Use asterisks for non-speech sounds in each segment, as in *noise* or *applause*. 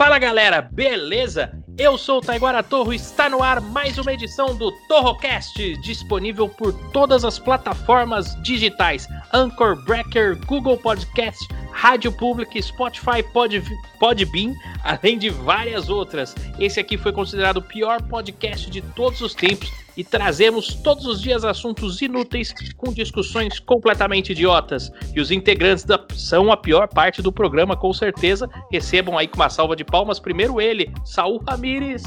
Fala galera, beleza? Eu sou o Taiguara Torro e está no ar mais uma edição do Torrocast, disponível por todas as plataformas digitais: Anchor, Breaker, Google Podcast, Rádio Public, Spotify, Pod, Podbean, além de várias outras. Esse aqui foi considerado o pior podcast de todos os tempos e trazemos todos os dias assuntos inúteis com discussões completamente idiotas. E os integrantes da, são a pior parte do programa, com certeza. Recebam aí com uma salva de palmas primeiro ele, Saul Ramires.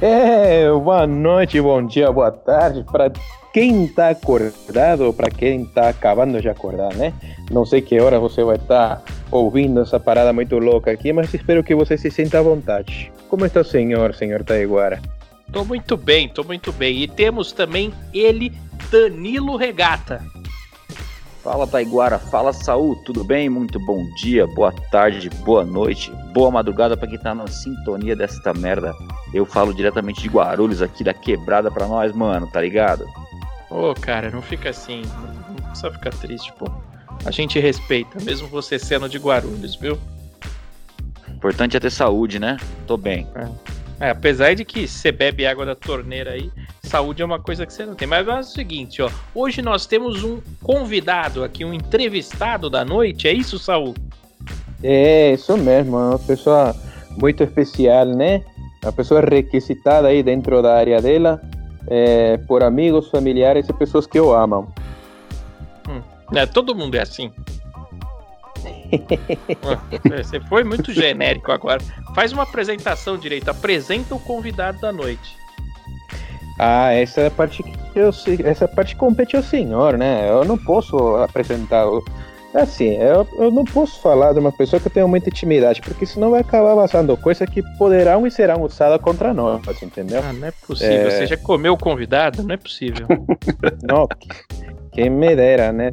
É, boa noite, bom dia, boa tarde para quem está acordado, para quem está acabando de acordar, né? Não sei que hora você vai estar tá ouvindo essa parada muito louca aqui, mas espero que você se sinta à vontade. Como está o senhor, senhor Taiguara? Tô muito bem, tô muito bem. E temos também ele, Danilo Regata. Fala Taiguara, fala Saúl, tudo bem? Muito bom dia, boa tarde, boa noite, boa madrugada para quem tá na sintonia desta merda. Eu falo diretamente de Guarulhos aqui da quebrada pra nós, mano, tá ligado? Ô, oh, cara, não fica assim, não precisa ficar triste, pô. A gente respeita, mesmo você sendo de Guarulhos, viu? Importante é ter saúde, né? Tô bem. É. É, apesar de que você bebe água da torneira aí, saúde é uma coisa que você não tem. Mas é o seguinte, ó. Hoje nós temos um convidado aqui, um entrevistado da noite. É isso, Saúl? É, isso mesmo. É uma pessoa muito especial, né? Uma pessoa requisitada aí dentro da área dela, é, por amigos, familiares e pessoas que o amam. Hum, é, todo mundo é assim. *laughs* Você foi muito genérico agora. Faz uma apresentação direito. Apresenta o convidado da noite. Ah, essa é a parte que eu essa parte compete ao senhor, né? Eu não posso apresentar. Assim, eu, eu não posso falar de uma pessoa que eu tenho muita intimidade, porque senão vai acabar vazando coisas que poderão e serão usadas contra nós, entendeu? Ah, não é possível. É... Você já comeu o convidado? Não é possível. *laughs* não, quem me dera, né?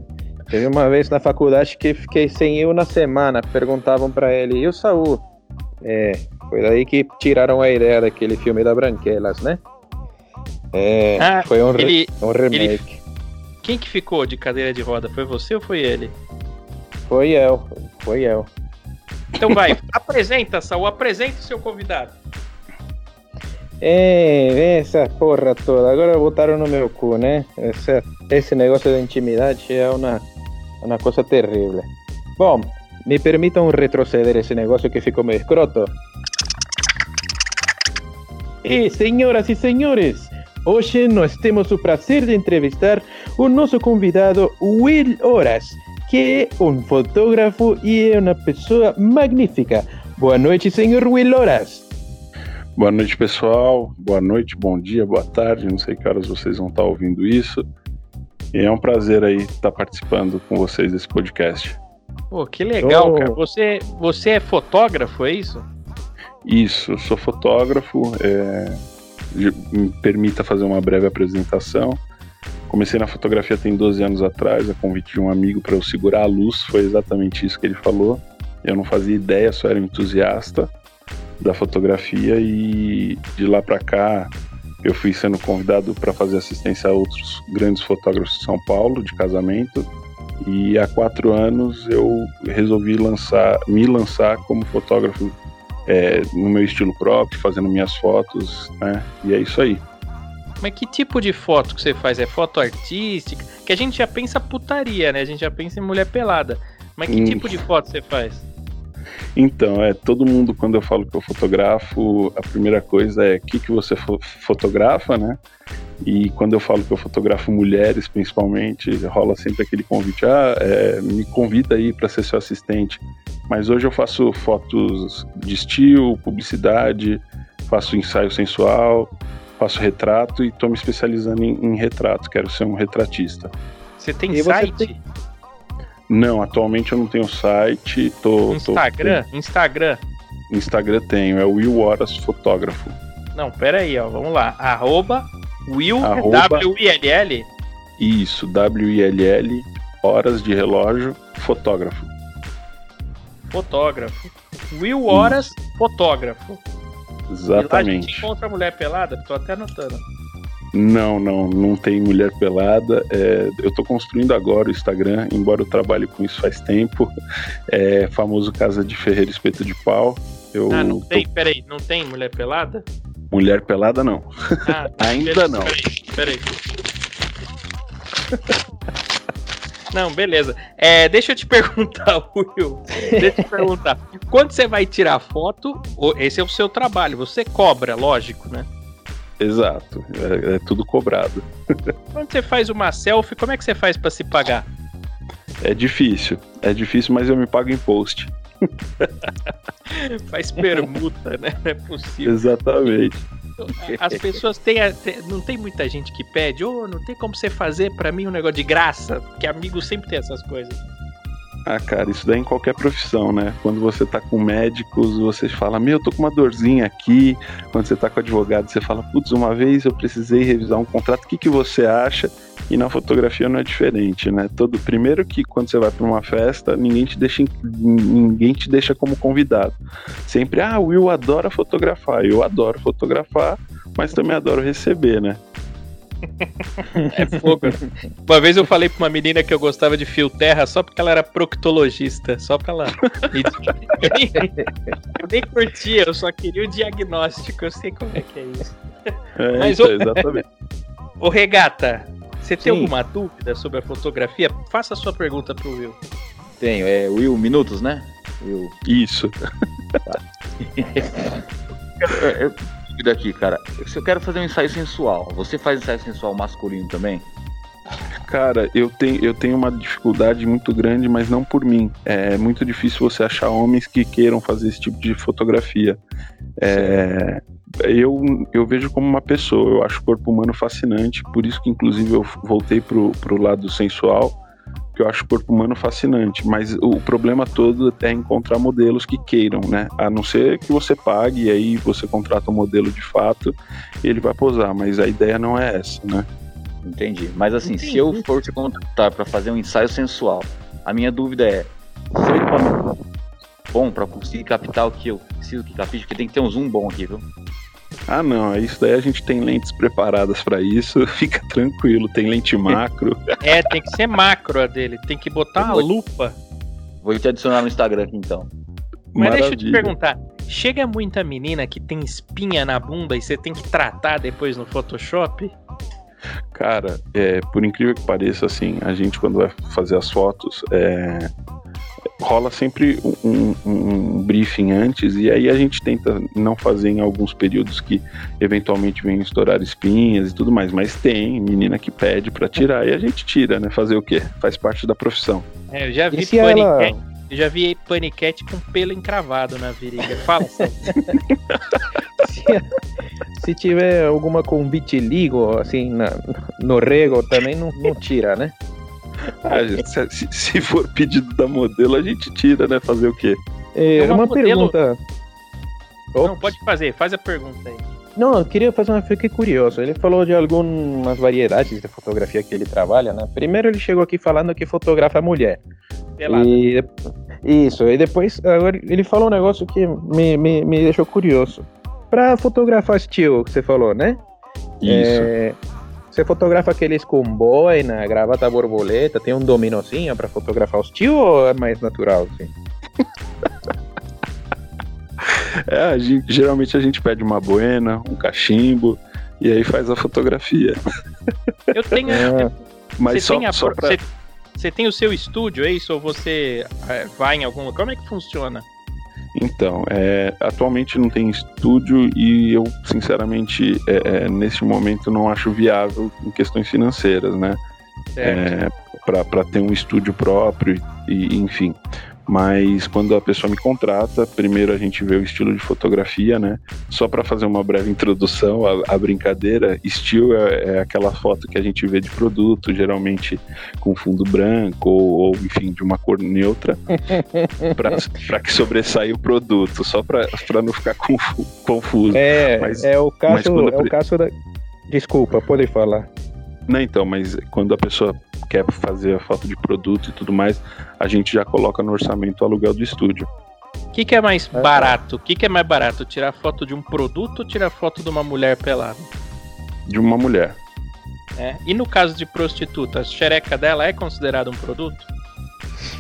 Teve uma vez na faculdade que fiquei sem eu na semana. Perguntavam para ele, e o Saul? É, foi daí que tiraram a ideia daquele filme da Branquelas, né? É, ah, foi um, ele, um remake. Ele, quem que ficou de cadeira de roda? Foi você ou foi ele? Foi eu, foi eu. Então vai, *laughs* apresenta, Saul, apresenta o seu convidado. É, essa porra toda. Agora botaram no meu cu, né? Esse, esse negócio de intimidade é uma uma coisa terrível. Bom, me permitam retroceder esse negócio que ficou meio escroto. E, senhoras e senhores, hoje nós temos o prazer de entrevistar o nosso convidado Will Horas, que é um fotógrafo e é uma pessoa magnífica. Boa noite, senhor Will Horas. Boa noite, pessoal. Boa noite, bom dia, boa tarde. Não sei que horas vocês vão estar ouvindo isso. E é um prazer aí estar participando com vocês desse podcast. Pô, que legal, oh. cara. Você, você é fotógrafo, é isso? Isso, eu sou fotógrafo. É... Me permita fazer uma breve apresentação. Comecei na fotografia tem 12 anos atrás, a convite de um amigo para eu segurar a luz, foi exatamente isso que ele falou. Eu não fazia ideia, só era entusiasta da fotografia e de lá para cá eu fui sendo convidado para fazer assistência a outros grandes fotógrafos de São Paulo de casamento e há quatro anos eu resolvi lançar, me lançar como fotógrafo é, no meu estilo próprio, fazendo minhas fotos, né? E é isso aí. Mas que tipo de foto que você faz? É foto artística? Que a gente já pensa putaria, né? A gente já pensa em mulher pelada. Mas que hum. tipo de foto você faz? Então, é, todo mundo, quando eu falo que eu fotografo, a primeira coisa é o que, que você fo fotografa, né? E quando eu falo que eu fotografo mulheres, principalmente, rola sempre aquele convite: ah, é, me convida aí para ser seu assistente. Mas hoje eu faço fotos de estilo, publicidade, faço ensaio sensual, faço retrato e estou me especializando em, em, retrato. Quero ser um retratista. Você tem e site? Você tem... Não, atualmente eu não tenho site. Tô, Instagram? Tô... Instagram? Instagram tenho, é Will Horas Fotógrafo. Não, pera aí, ó, vamos lá. Arroba Will W-I-L-L? Isso, W-I-L-L, horas de relógio, fotógrafo. Fotógrafo. Will Horas, Isso. fotógrafo. Exatamente. E lá encontra mulher pelada? Tô até anotando. Não, não, não tem mulher pelada. É, eu estou construindo agora o Instagram, embora eu trabalhe com isso faz tempo. É famoso Casa de Ferreira Espeto de Pau. Eu Ah, não tô- tem, peraí, não tem mulher pelada? Mulher pelada não. Ah, *laughs* Ainda beleza, não. Peraí, peraí. Não, beleza. É, deixa eu te *laughs* perguntar, Will. Deixa eu te perguntar. Quando você vai tirar foto, esse é o seu trabalho, você cobra, lógico, né? Exato. É, é tudo cobrado. Quando você faz uma selfie, como é que você faz pra se pagar? É difícil. É difícil, mas eu me pago em post. *laughs* Faz permuta, né? Não é possível. Exatamente. As pessoas têm, não tem muita gente que pede, ô, não tem como você fazer pra mim um negócio de graça, porque amigo sempre tem essas coisas. Ah, cara, isso daí em qualquer profissão, né? Quando você tá com médicos, você fala, meu, eu tô com uma dorzinha aqui. Quando você tá com advogado, você fala, putz, uma vez eu precisei revisar um contrato, o que, que você acha? E na fotografia não é diferente, né? Todo, primeiro que quando você vai para uma festa, ninguém te deixa ninguém te deixa como convidado. Sempre, ah, Will adora fotografar. Eu adoro fotografar, mas também adoro receber, né? É fogo. Uma vez eu falei pra uma menina que eu gostava de fio terra só porque ela era proctologista, só pra ela. Eu nem, eu nem curtia, eu só queria o diagnóstico, eu sei como é que é isso. É, Mas isso, o- exatamente. Ô Regata, você tem Sim. alguma dúvida sobre a fotografia? Faça a sua pergunta pro Will. Tenho, é Will Minutos, né? Will. Isso. *laughs* Eu, eu, dúvida aqui, cara. Se eu quero fazer um ensaio sensual, você faz ensaio sensual masculino também? Cara, eu tenho, eu tenho uma dificuldade muito grande, mas não por mim. É muito difícil você achar homens que queiram fazer esse tipo de fotografia. É, eu, eu vejo como uma pessoa, eu acho o corpo humano fascinante, por isso que inclusive eu voltei pro, pro lado sensual, que eu acho o corpo humano fascinante, mas o problema todo é encontrar modelos que queiram, né? A não ser que você pague e aí você contrata um modelo de fato, ele vai posar, mas a ideia não é essa, né? Entendi. Mas assim, Entendi. se eu for te contratar pra fazer um ensaio sensual, a minha dúvida é: seu equipamento é bom pra conseguir captar o que eu preciso que capte? Porque tem que ter um zoom bom aqui, viu? Ah, não, é isso daí a gente tem lentes preparadas pra isso, *laughs* fica tranquilo, tem lente macro. É, tem que ser macro a dele, tem que botar uma lupa. Vou te adicionar no Instagram aqui então. Mas deixa eu te Maravilha. perguntar, chega muita menina que tem espinha na bunda e você tem que tratar depois no Photoshop? Cara, é, por incrível que pareça, assim, a gente quando vai fazer as fotos, é, rola sempre um, um- um briefing antes e aí a gente tenta não fazer em alguns períodos que eventualmente venham estourar espinhas e tudo mais, mas tem menina que pede pra tirar e a gente tira, né? Fazer o quê? Faz parte da profissão. É, eu já vi E se ela- paniquete, eu já vi paniquete com pelo encravado na virilha. Fala. *laughs* Se, se tiver alguma com vitiligo, assim, na, no rego, também não, não tira, né? *laughs* Ah, se, se- for pedido da modelo, a gente tira, né? Fazer o quê? É, É uma uma modelo- pergunta. Não, pode fazer, faz a pergunta aí. Não, eu queria fazer uma. Fiquei curioso. Ele falou de algumas variedades de fotografia que ele trabalha, né? Primeiro ele chegou aqui falando que fotografa mulher. Pelada. E, isso, e depois agora ele falou um negócio que me, me, me deixou curioso. Pra fotografar estilo, que você falou, né? Isso. É, você fotografa aqueles com boina, gravata borboleta, tem um dominozinho pra fotografar o estilo ou é mais natural, assim? *laughs* É, a gente- geralmente a gente pede uma buena, um cachimbo, e aí faz a fotografia. Eu tenho. É. Mas você, só, tem a, só pra... você, você tem o seu estúdio, é isso? Ou você é, vai em algum lugar? Como é que funciona? Então, é, atualmente não tem estúdio e eu, sinceramente, é, é, nesse momento não acho viável em questões financeiras, né? É, para ter um estúdio próprio e, enfim. Mas quando a pessoa me contrata, primeiro a gente vê o estilo de fotografia, né? Só para fazer uma breve introdução, a, a brincadeira, estilo é, é aquela foto que a gente vê de produto, geralmente com fundo branco ou, ou, enfim, de uma cor neutra, *laughs* para que sobressaia o produto, só para não ficar confu- confuso. É, Mas- é o caso, é o pre- caso da. Desculpa, pode falar. Não, então, mas quando a pessoa quer fazer a foto de produto e tudo mais, a gente já coloca no orçamento o aluguel do estúdio. O que, que é mais É. barato? O que, que é mais barato? Tirar foto de um produto ou tirar foto de uma mulher pelada? De uma mulher. É. E no caso de prostituta, a xereca dela é considerada um produto?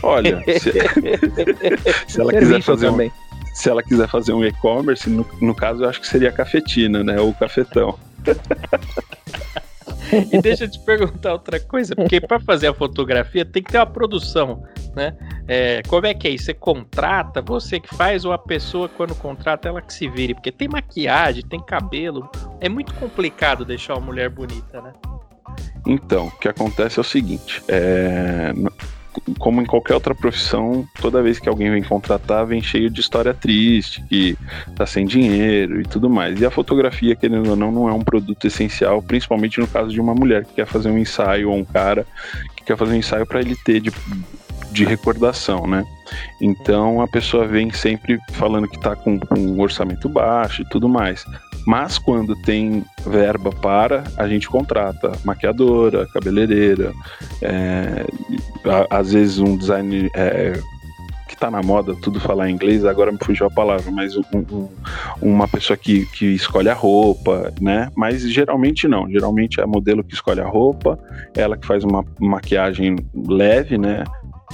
Olha, *laughs* se, *laughs* se ela quiser fazer um, também. se ela quiser fazer um e-commerce, no, no caso eu acho que seria a cafetina, né? Ou o cafetão. *laughs* *laughs* E deixa eu te perguntar outra coisa, porque para fazer a fotografia tem que ter uma produção, né? É, como é que é isso? Você contrata, você que faz, ou a pessoa quando contrata ela que se vire? Porque tem maquiagem, tem cabelo, é muito complicado deixar uma mulher bonita, né? Então, o que acontece é o seguinte: é, como em qualquer outra profissão, toda vez que alguém vem contratar, vem cheio de história triste, que tá sem dinheiro e tudo mais. E a fotografia, querendo ou não, não é um produto essencial, principalmente no caso de uma mulher que quer fazer um ensaio ou um cara que quer fazer um ensaio para ele ter de, de recordação, né? Então a pessoa vem sempre falando que tá com, com um orçamento baixo e tudo mais. Mas quando tem verba para, a gente contrata maquiadora, cabeleireira, é, às vezes um design é, que está na moda, tudo falar em inglês, agora me fugiu a palavra, mas um, um, uma pessoa que, que escolhe a roupa, né? Mas geralmente não, geralmente é a modelo que escolhe a roupa, ela que faz uma maquiagem leve, né?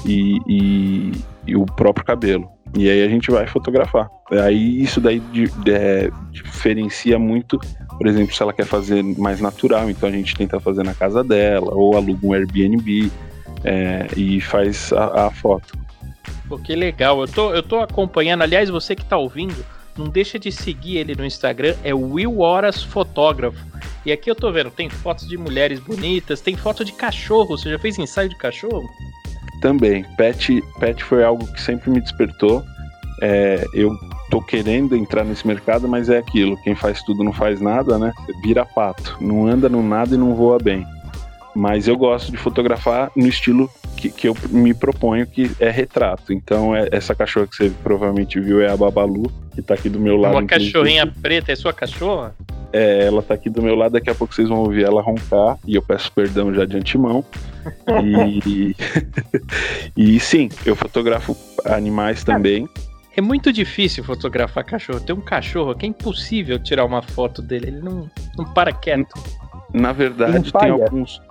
E, e, e o próprio cabelo. E aí a gente vai fotografar. Aí isso daí de, de, é, diferencia muito, por exemplo, se ela quer fazer mais natural, então a gente tenta fazer na casa dela, ou aluga um Airbnb é, e faz a, a, foto. Pô, que legal. Eu tô, eu tô acompanhando, aliás, você que tá ouvindo, não deixa de seguir ele no Instagram, é Will Horas Fotógrafo. E aqui eu tô vendo, tem fotos de mulheres bonitas, tem foto de cachorro. Você já fez ensaio de cachorro? Também. Pet, pet foi algo que sempre me despertou. É, eu tô querendo entrar nesse mercado, mas é aquilo: quem faz tudo não faz nada, né? Você vira pato. Não anda no nada e não voa bem. Mas eu gosto de fotografar no estilo que, que eu me proponho, que é retrato. Então, é, essa cachorra que você provavelmente viu é a Babalu, que tá aqui do meu lado. Uma cachorrinha preta, é sua cachorra? É, ela tá aqui do meu lado, daqui a pouco vocês vão ouvir ela roncar, e eu peço perdão já de antemão. E, *laughs* e sim, eu fotografo animais também. É muito difícil fotografar cachorro. Tem um cachorro que é impossível tirar uma foto dele, ele não, não para quieto. Na verdade, tem alguns,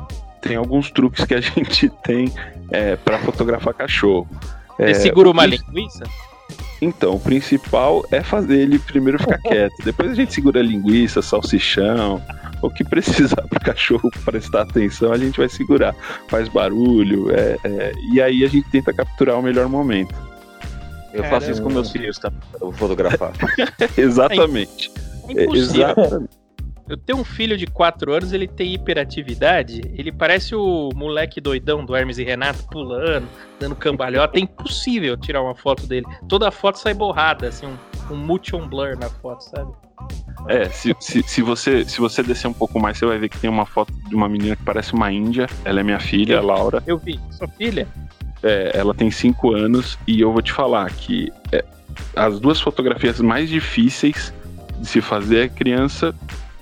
tem alguns truques que a *laughs* gente tem é, para fotografar cachorro. Você é, segura uma linguiça? Então, o principal é fazer ele primeiro ficar *laughs* quieto. Depois a gente segura a linguiça, salsichão, o que precisar para o cachorro *laughs* prestar atenção, a gente vai segurar. Faz barulho, é, é, e aí a gente tenta capturar o melhor momento. Eu Caramba. faço isso com meus filhos, tá? Eu vou fotografar. *laughs* Exatamente. É impossível. Exatamente. Eu tenho um filho de 4 anos, ele tem hiperatividade. Ele parece o moleque doidão do Hermes e Renato pulando, dando cambalhota. É impossível tirar uma foto dele. Toda foto sai borrada, assim, um, um motion blur na foto, sabe? É, se, se, se, você, se você descer um pouco mais, você vai ver que tem uma foto de uma menina que parece uma índia. Ela é minha filha, a Laura. Eu vi. Sua filha? É, ela tem 5 anos e eu vou te falar que é, as duas fotografias mais difíceis de se fazer é criança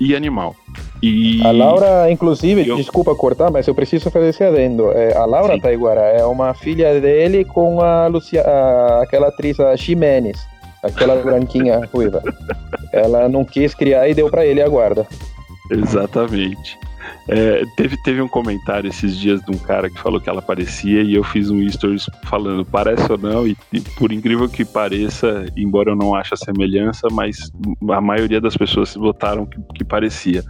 e animal. E... A Laura, inclusive, eu... desculpa cortar, mas eu preciso fazer esse adendo. É, a Laura Sim. Taiguara é uma filha dele com a Lucia, a, aquela atriz a Ximenes, aquela *laughs* branquinha ruiva. Ela não quis criar e deu para ele a guarda. Exatamente. É, teve, teve um comentário esses dias de um cara que falou que ela parecia e eu fiz um stories falando parece ou não, e, e, por incrível que pareça, embora eu não ache a semelhança, mas a maioria das pessoas votaram que, que parecia.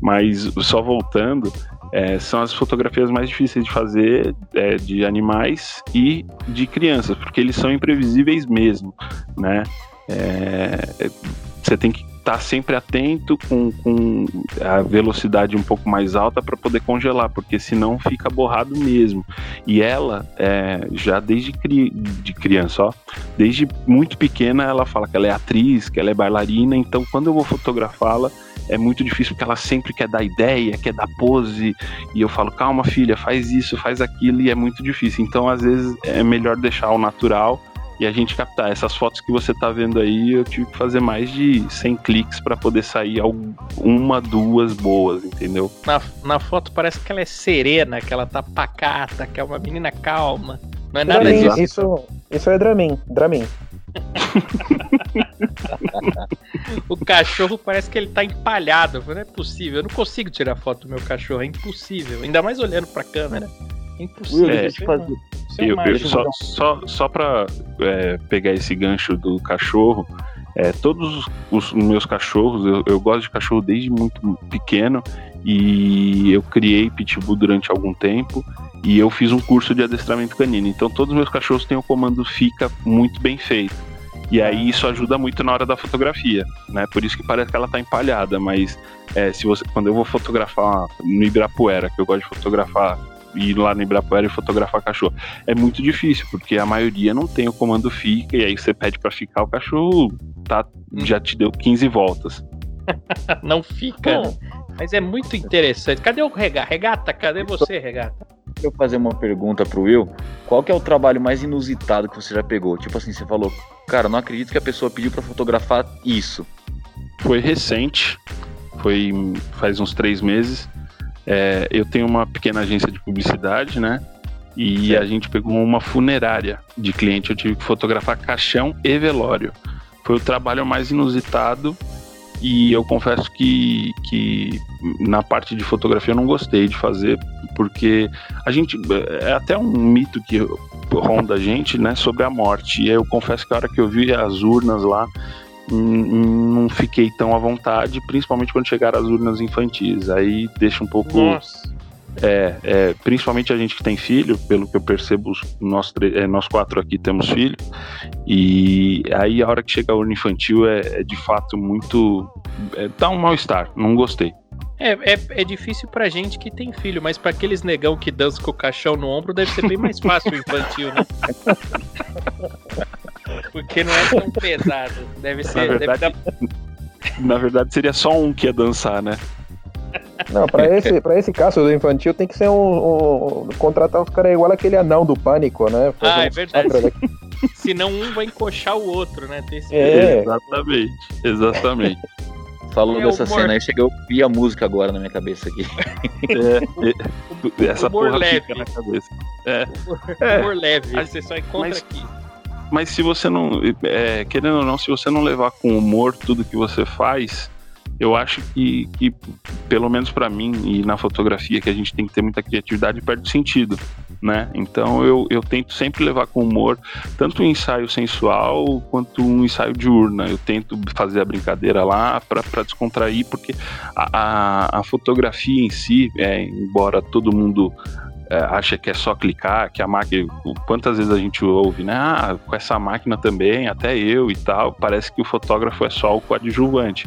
Mas só voltando, é, são as fotografias mais difíceis de fazer é, de animais e de crianças, porque eles são imprevisíveis mesmo, né? É, você tem que tá sempre atento com, com a velocidade um pouco mais alta para poder congelar, porque senão fica borrado mesmo. E ela, é, já desde cri, de criança, ó, desde muito pequena, ela fala que ela é atriz, que ela é bailarina, então quando eu vou fotografá-la, é muito difícil porque ela sempre quer dar ideia, quer dar pose, e eu falo, calma filha, faz isso, faz aquilo, e é muito difícil. Então, às vezes, é melhor deixar o natural e a gente captar. Essas fotos que você tá vendo aí, eu tive que fazer mais de 100 cliques para poder sair uma, duas boas, entendeu? Na, na foto parece que ela é serena, que ela tá pacata, que é uma menina calma. Não é nada Dramin, disso. Isso, isso é Dramin, Dramin. *laughs* o cachorro parece que ele tá empalhado. Não é possível. Eu não consigo tirar foto do meu cachorro. É impossível. Ainda mais olhando pra câmera. É impossível. Eu fazer, eu, eu, só, só, só para é, pegar esse gancho do cachorro, é, todos os meus cachorros, eu, eu, gosto de cachorro desde muito pequeno e eu criei pitbull durante algum tempo e eu fiz um curso de adestramento canino. Então todos os meus cachorros têm o comando fica muito bem feito. E aí isso ajuda muito na hora da fotografia, né? Por isso que parece que ela tá empalhada, mas é, se você, quando eu vou fotografar no Ibirapuera, que eu gosto de fotografar ir lá no Ibirapuera e fotografar cachorro. É muito difícil, porque a maioria não tem o comando fica, e aí você pede para ficar, o cachorro tá, hum. já te deu 15 voltas. *laughs* não fica. Né? Mas é muito interessante. Cadê o regata? Regata, cadê você, regata? eu fazer uma pergunta pro Will. Qual que é o trabalho mais inusitado que você já pegou? Tipo assim, você falou, cara, não acredito que a pessoa pediu para fotografar isso. Foi recente, foi faz uns três meses. É, eu tenho uma pequena agência de publicidade, né? E certo. a gente pegou uma funerária de cliente. Eu tive que fotografar caixão e velório. Foi o trabalho mais inusitado e eu confesso que, que na parte de fotografia eu não gostei de fazer, porque a gente. É até um mito que ronda a gente, né, sobre a morte. E eu confesso que a hora que eu vi as urnas lá, não fiquei tão à vontade, principalmente quando chegaram as urnas infantis. Aí deixa um pouco. Nossa. É, é, principalmente a gente que tem filho, pelo que eu percebo, nós, é, nós quatro aqui temos filho, e aí a hora que chega a urna infantil é, é de fato muito. É, dá um mal-estar, não gostei. É, é, é difícil pra gente que tem filho, mas pra aqueles negão que dançam com o caixão no ombro deve ser bem mais fácil o infantil, né? *laughs* Porque não é tão pesado. Deve ser. Na verdade, deve dar... *laughs* na verdade seria só um que ia dançar, né? Não, pra *laughs* esse, pra esse caso do infantil tem que ser um. um contratar os caras igual aquele anão do pânico, né? Fazer ah, é verdade. *laughs* Senão um vai encoxar o outro, né? É. Exatamente, exatamente. Falou é, dessa cena aí, chegou a ouvir a música agora na minha cabeça aqui. É, essa porra leve. fica na cabeça. É. Humor, é. humor leve, você só encontra mas, aqui. Mas se você não. É, querendo ou não, se você não levar com humor tudo que você faz, eu acho que, que pelo menos para mim e na fotografia, que a gente tem que ter muita criatividade, perde sentido, né? Então eu, eu tento sempre levar com humor tanto um ensaio sensual quanto um ensaio de urna. Eu tento fazer a brincadeira lá para descontrair, porque a, a, a, fotografia em si, é, embora todo mundo é, acha que é só clicar, que a máquina. Quantas vezes a gente ouve, né? Ah, com essa máquina também, até eu e tal. Parece que o fotógrafo é só o coadjuvante.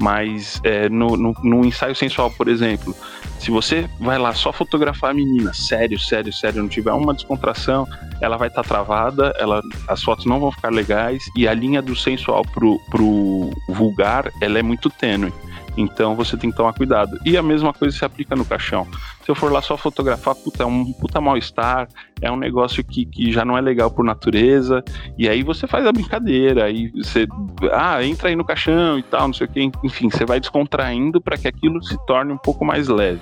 Mas é, no, no, no ensaio sensual, por exemplo, se você vai lá só fotografar a menina, sério, sério, sério, não tiver uma descontração, ela vai estar tá travada, ela, as fotos não vão ficar legais e a linha do sensual pro, pro vulgar, ela é muito tênue. Então você tem que tomar cuidado. E a mesma coisa se aplica no caixão. Se eu for lá só fotografar, puta, é um puta mal-estar, é um negócio que, que já não é legal por natureza, e aí você faz a brincadeira, aí você, ah, entra aí no caixão e tal, não sei o que, enfim, você vai descontraindo para que aquilo se torne um pouco mais leve,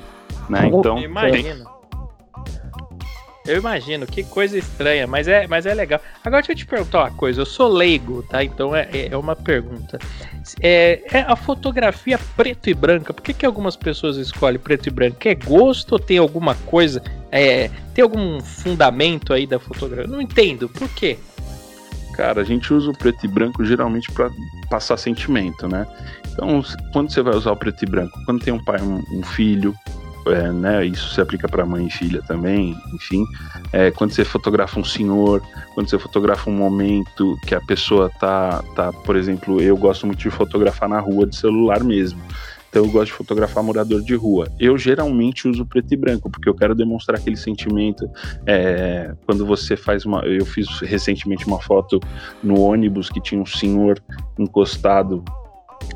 né? Então, Imagina. Eu imagino, que coisa estranha, mas é, mas é legal. Agora deixa eu te perguntar uma coisa, eu sou leigo, tá? Então é, é uma pergunta. É, é a fotografia preto e branca, por que, que algumas pessoas escolhem preto e branco? É gosto ou tem alguma coisa? É, tem algum fundamento aí da fotografia? Não entendo, por quê? Cara, a gente usa o preto e branco geralmente para passar sentimento, né? Então, quando você vai usar o preto e branco? Quando tem um pai, um, um filho, é, né, isso se aplica para mãe e filha também, enfim. É, quando você fotografa um senhor, quando você fotografa um momento que a pessoa tá, tá, por exemplo, eu gosto muito de fotografar na rua de celular mesmo. Então eu gosto de fotografar morador de rua. Eu geralmente uso preto e branco, porque eu quero demonstrar aquele sentimento. É, quando você faz uma. Eu fiz recentemente uma foto no ônibus que tinha um senhor encostado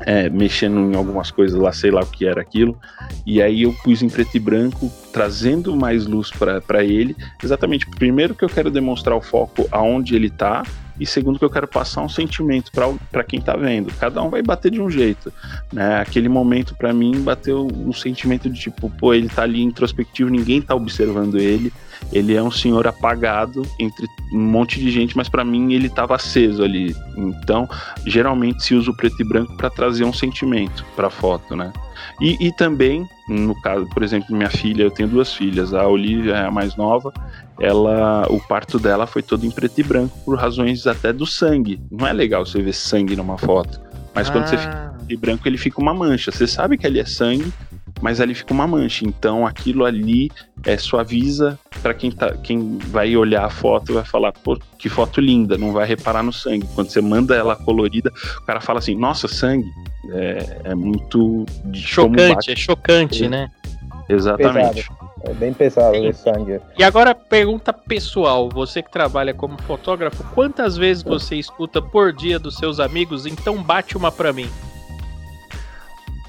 é, mexendo em algumas coisas lá, sei lá o que era aquilo. E aí eu pus em preto e branco, trazendo mais luz para ele. Exatamente, primeiro que eu quero demonstrar o foco aonde ele está e segundo que eu quero passar um sentimento para quem está vendo. Cada um vai bater de um jeito, né? Aquele momento para mim bateu um sentimento de tipo, pô, ele está ali introspectivo, ninguém está observando ele ele é um senhor apagado entre um monte de gente, mas para mim ele estava aceso ali. Então, geralmente se usa o preto e branco para trazer um sentimento para a foto, né? E, e também, no caso, por exemplo, minha filha, eu tenho duas filhas, a Olivia é a mais nova, ela, o parto dela foi todo em preto e branco por razões até do sangue. Não é legal você ver sangue numa foto, mas ah. quando você fica em preto e branco ele fica uma mancha. Você sabe que ali é sangue, mas ali fica uma mancha. Então aquilo ali é, suaviza para quem, tá, quem vai olhar a foto e vai falar, pô, que foto linda, não vai reparar no sangue. Quando você manda ela colorida, o cara fala assim, nossa, sangue. É, é muito. Chocante, é chocante, né? Exatamente. Pesado. É bem pesado Sim. esse sangue. E agora, pergunta pessoal: você que trabalha como fotógrafo, quantas vezes você escuta por dia dos seus amigos? Então bate uma pra mim.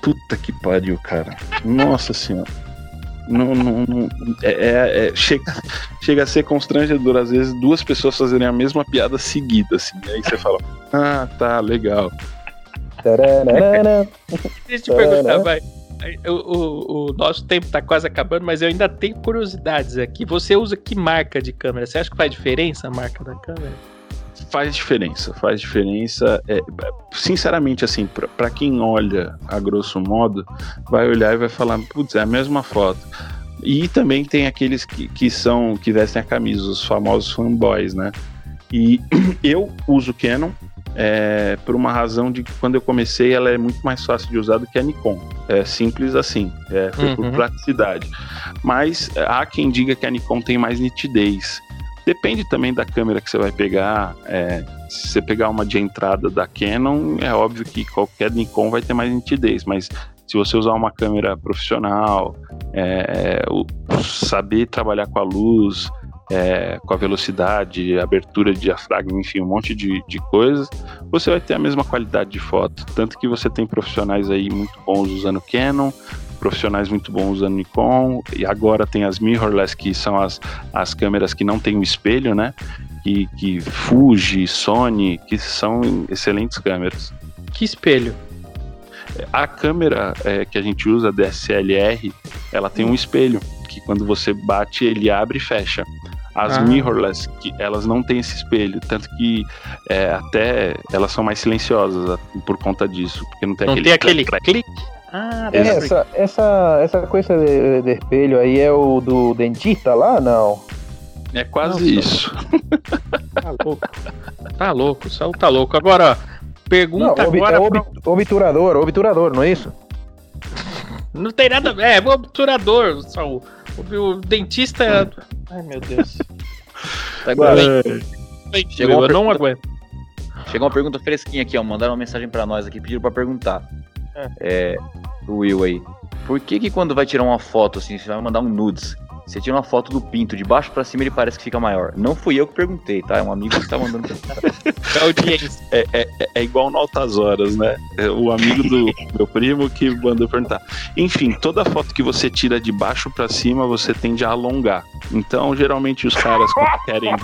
Puta que pariu, cara. Nossa senhora. Não, não, não é, é, é, chega, *laughs* chega a ser constrangedor, às vezes, duas pessoas fazerem a mesma piada seguida, assim. Aí você fala, ah, tá, legal. Deixa eu te perguntar, vai. O, o, o, nosso tempo tá quase acabando, mas eu ainda tenho curiosidades aqui. Você usa que marca de câmera? Você acha que faz diferença a marca da câmera? faz diferença, faz diferença. É, sinceramente, assim, para quem olha a grosso modo, vai olhar e vai falar, putz, é a mesma foto. E também tem aqueles que, que são que vestem a camisa, os famosos fanboys, né? E *clears throat* eu uso Canon é, por uma razão de que quando eu comecei ela é muito mais fácil de usar do que a Nikon. É simples assim, é, foi uhum. por praticidade. Mas há quem diga que a Nikon tem mais nitidez. Depende também da câmera que você vai pegar. É, se você pegar uma de entrada da Canon, é óbvio que qualquer Nikon vai ter mais nitidez, mas se você usar uma câmera profissional, é, o, saber trabalhar com a luz, é, com a velocidade, abertura de diafragma, enfim, um monte de, de coisas, você vai ter a mesma qualidade de foto. Tanto que você tem profissionais aí muito bons usando Canon, profissionais muito bons usando Nikon, e agora tem as mirrorless, que são as, as câmeras que não tem o um espelho, né? Que, que Fuji, Sony, que são excelentes câmeras. Que espelho? A câmera é, que a gente usa, DSLR, ela tem um espelho, que quando você bate, ele abre e fecha. As ah. mirrorless, que elas não têm esse espelho, tanto que é, até elas são mais silenciosas por conta disso, porque não tem não aquele tem aquele clique. Ah, essa, essa, essa coisa de, de, espelho aí é o do dentista lá, não? É quase Nossa. isso. *laughs* Tá louco. Tá louco, o tá louco. Agora, pergunta não, agora. É ob, obturador, obturador, não é isso? Não tem nada a ver. É, obturador, Saul. O, o dentista. É- Ai, meu Deus. *laughs* Tá agora, Chegou eu não aguento. Chegou uma pergunta fresquinha aqui, ó. Mandaram uma mensagem para nós aqui, pediram para perguntar. É. o Will aí. Por que que quando vai tirar uma foto, assim, você vai mandar um nudes, você tira uma foto do pinto, de baixo para cima ele parece que fica maior. Não fui eu que perguntei, tá? É um amigo que tá mandando. *laughs* é, é, é, é, igual no Altas Horas, né? É o amigo do *laughs* meu primo que mandou perguntar. Enfim, toda foto que você tira de baixo para cima, você tende a alongar. Então, geralmente os caras quando querem,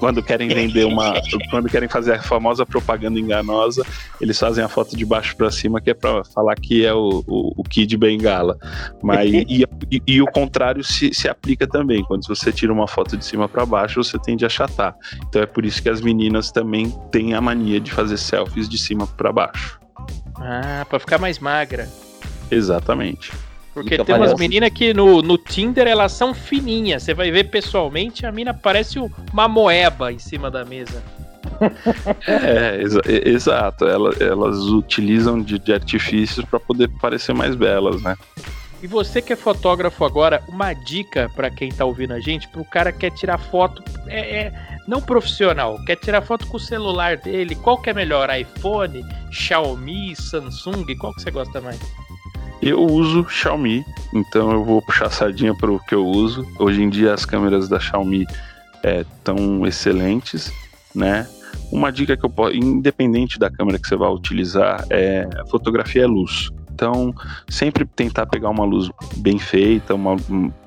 quando querem vender uma, quando querem fazer a famosa propaganda enganosa, eles fazem a foto de baixo para cima que é para falar que é o, o, o Kid Bengala. Mas e, e, e o contrário se, se aplica também. Quando você tira uma foto de cima para baixo, você tende a achatar. Então é por isso que as meninas também têm a mania de fazer selfies de cima para baixo. Ah, para ficar mais magra. Exatamente. Porque tem umas meninas que no, no Tinder elas são fininhas. Você vai ver pessoalmente, a mina parece uma moeba em cima da mesa. *laughs* é, exa exato. Elas, elas utilizam de, de artifícios para poder parecer mais belas, né? E você que é fotógrafo agora, uma dica para quem tá ouvindo a gente, pro cara que quer tirar foto, é, é, não profissional, quer tirar foto com o celular dele, qual que é melhor, iPhone, Xiaomi, Samsung, qual que você gosta mais? Eu uso Xiaomi, então eu vou puxar sardinha para o que eu uso. Hoje em dia as câmeras da Xiaomi é, excelentes, né? Uma dica que eu posso, independente da câmera que você vai utilizar, é fotografia é luz. Então, sempre tentar pegar uma luz bem feita, uma,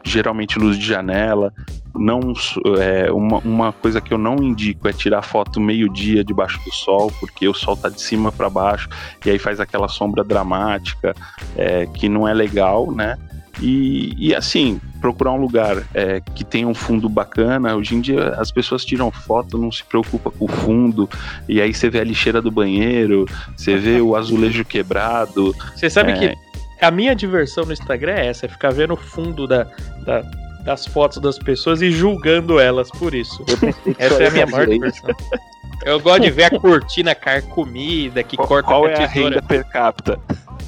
geralmente luz de janela. Não, é, uma, uma coisa que eu não indico é tirar foto meio-dia debaixo do sol, porque o sol tá de cima para baixo e aí faz aquela sombra dramática é, que não é legal, né? E, e assim, procurar um lugar é, que tenha um fundo bacana. Hoje em dia as pessoas tiram foto, não se preocupa com o fundo, e aí você vê a lixeira do banheiro, você vê o azulejo quebrado. Você sabe é... que a minha diversão no Instagram é essa, é ficar vendo o fundo da, da, das fotos das pessoas e julgando elas por isso. Essa é a minha maior diversão. Eu gosto de ver a cortina carcomida que Qual, corta qual a é a renda per capita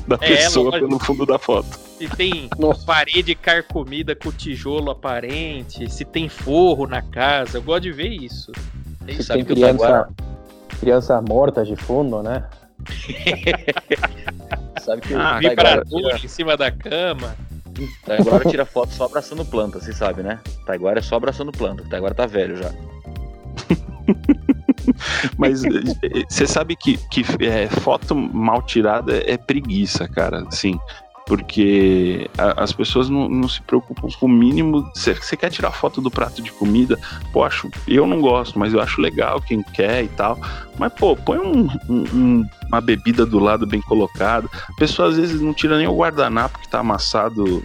da É, pessoa lógico. pelo fundo da foto? Se tem Nossa. parede carcomida com tijolo aparente, se tem forro na casa, eu gosto de ver isso. Vocês Se tem que o Taiguara, criança, criança morta de fundo, né? *laughs* sabe que Ah, Vibrador em cima da cama. Taiguara tira foto só abraçando planta, vocês sabem, né? Taiguara é só abraçando planta. Taiguara tá velho já. *laughs* Mas eh, eh, você sabe que, que é, foto mal tirada é preguiça, cara. Assim, porque a- as pessoas não, não se preocupam com o mínimo. Você quer tirar foto do prato de comida? Pô, eu não gosto, mas eu acho legal quem quer e tal. Mas, pô, põe um- um- uma bebida do lado bem colocada. A pessoa às vezes não tira nem o guardanapo que tá amassado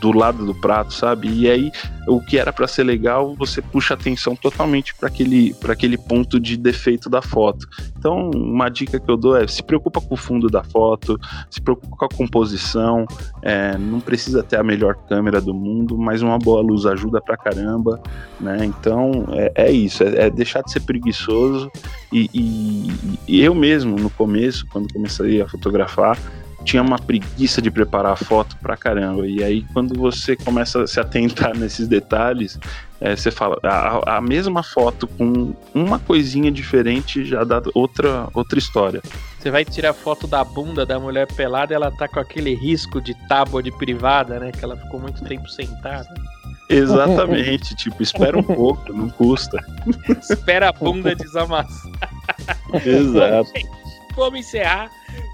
do lado do prato, sabe? E aí o que era pra ser legal, você puxa atenção totalmente para aquele, aquele ponto de defeito da foto. Então, uma dica que eu dou é se preocupa com o fundo da foto, se preocupa com a composição, é, não precisa ter a melhor câmera do mundo, mas uma boa luz ajuda pra caramba, né? Então, é, é isso, é, é deixar de ser preguiçoso e, e- e eu mesmo, no começo, quando comecei a fotografar, tinha uma preguiça de preparar a foto pra caramba. E aí, quando você começa a se atentar *laughs* nesses detalhes, é, você fala, a, a mesma foto com uma coisinha diferente já dá outra, outra história. Você vai tirar foto da bunda da mulher pelada, ela tá com aquele risco de tábua de privada, né? Que ela ficou muito tempo sentada. Exatamente, *laughs* tipo, espera um pouco, não custa. Espera a bunda desamassar. *laughs* Exato. Gente, Vamos encerrar.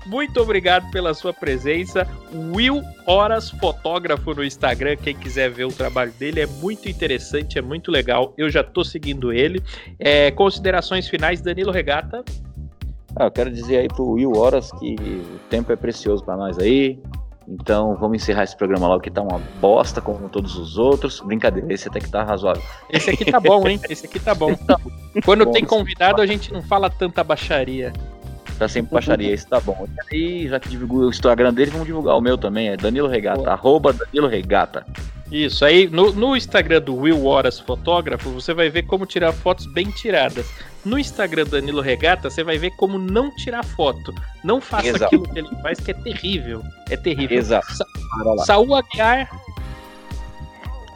Muito obrigado pela sua presença. Will Horas Fotógrafo no Instagram. Quem quiser ver o trabalho dele é muito interessante, é muito legal. Eu já tô seguindo ele. É, considerações finais, Danilo Regata. Ah, eu quero dizer aí pro Will Horas que o tempo é precioso pra nós aí. Então vamos encerrar esse programa logo que tá uma bosta como todos os outros. Brincadeira, esse até que tá razoável. Esse aqui tá bom, hein? Esse aqui tá bom. *laughs* Quando bom. tem convidado, a gente não fala tanta baixaria. Tá sempre baixaria, esse tá bom. E aí, já que divulgou o Instagram dele, vamos divulgar o meu também. É Danilo Regata, Boa. arroba Danilo Regata. Isso, aí no, no Instagram do Will Horas Fotógrafo, você vai ver como tirar fotos bem tiradas. No Instagram do Danilo Regata, você vai ver como não tirar foto. Não faça Exato. aquilo que ele faz, que é terrível. É terrível. Exato. Sa. Saúl Aguiar,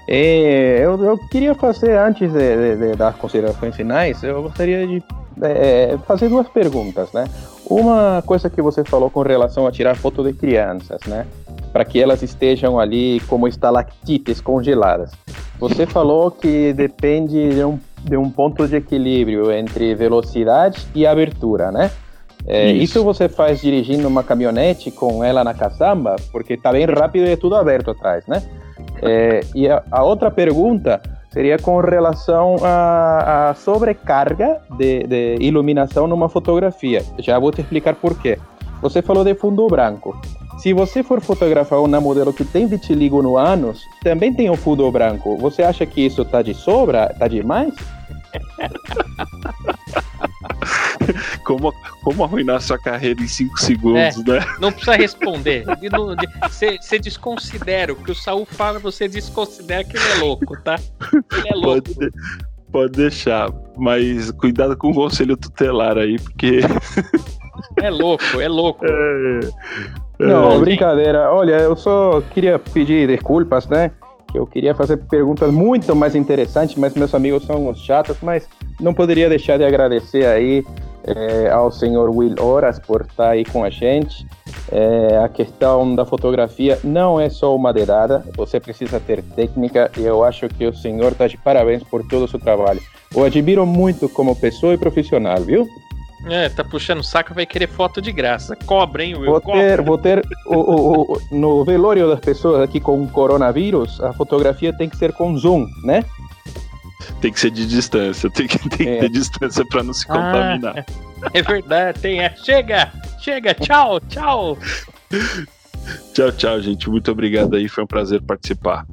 É, eu, eu queria fazer, antes de, de- de dar considerações finais, eu gostaria de é, fazer duas perguntas, né? Uma coisa que você falou com relação a tirar foto de crianças, né? Para que elas estejam ali como estalactites congeladas. Você falou que depende de um, de um ponto de equilíbrio entre velocidade e abertura, né? É, Isso. isso. você faz dirigindo uma caminhonete com ela na caçamba, porque tá bem rápido e é tudo aberto atrás, né? É, e a, a outra pergunta seria com relação à, sobrecarga de, de iluminação numa fotografia. Já vou te explicar por quê. Você falou de fundo branco. Se você for fotografar uma modelo que tem vitiligo no ânus, também tem um fundo branco. Você acha que isso tá de sobra? Tá demais? *laughs* *laughs* Como, como arruinar sua carreira em 5 segundos, né? não precisa responder. Não- de- Você você desconsidera. O que o Saúl fala, você desconsidera que ele é louco, tá? Ele é louco. Pode, pode deixar, mas cuidado com o conselho tutelar aí, porque. É louco, é louco. É, Não, Bom, brincadeira. Olha, eu só queria pedir desculpas, né? Que eu queria fazer perguntas muito mais interessantes, mas meus amigos são uns chatos, mas não poderia deixar de agradecer aí eh, ao senhor Will Horas por estar aí com a gente. Eh, a questão da fotografia não é só uma dedada, você precisa ter técnica e eu acho que o senhor está de parabéns por todo o seu trabalho. Eu admiro muito como pessoa e profissional, viu? É, tá puxando o saco, vai querer foto de graça. Cobra, hein, Will? Vou Cobra. ter, vou ter o, o- o- no velório das pessoas aqui com coronavírus, a fotografia tem que ser com zoom, né? Tem que ser de distância, tem que, *laughs* tem que É. ter distância pra não se Ah. contaminar. É verdade, tem. É. Chega, chega, tchau, tchau. Tchau, tchau, gente. Muito obrigado aí, foi um prazer participar.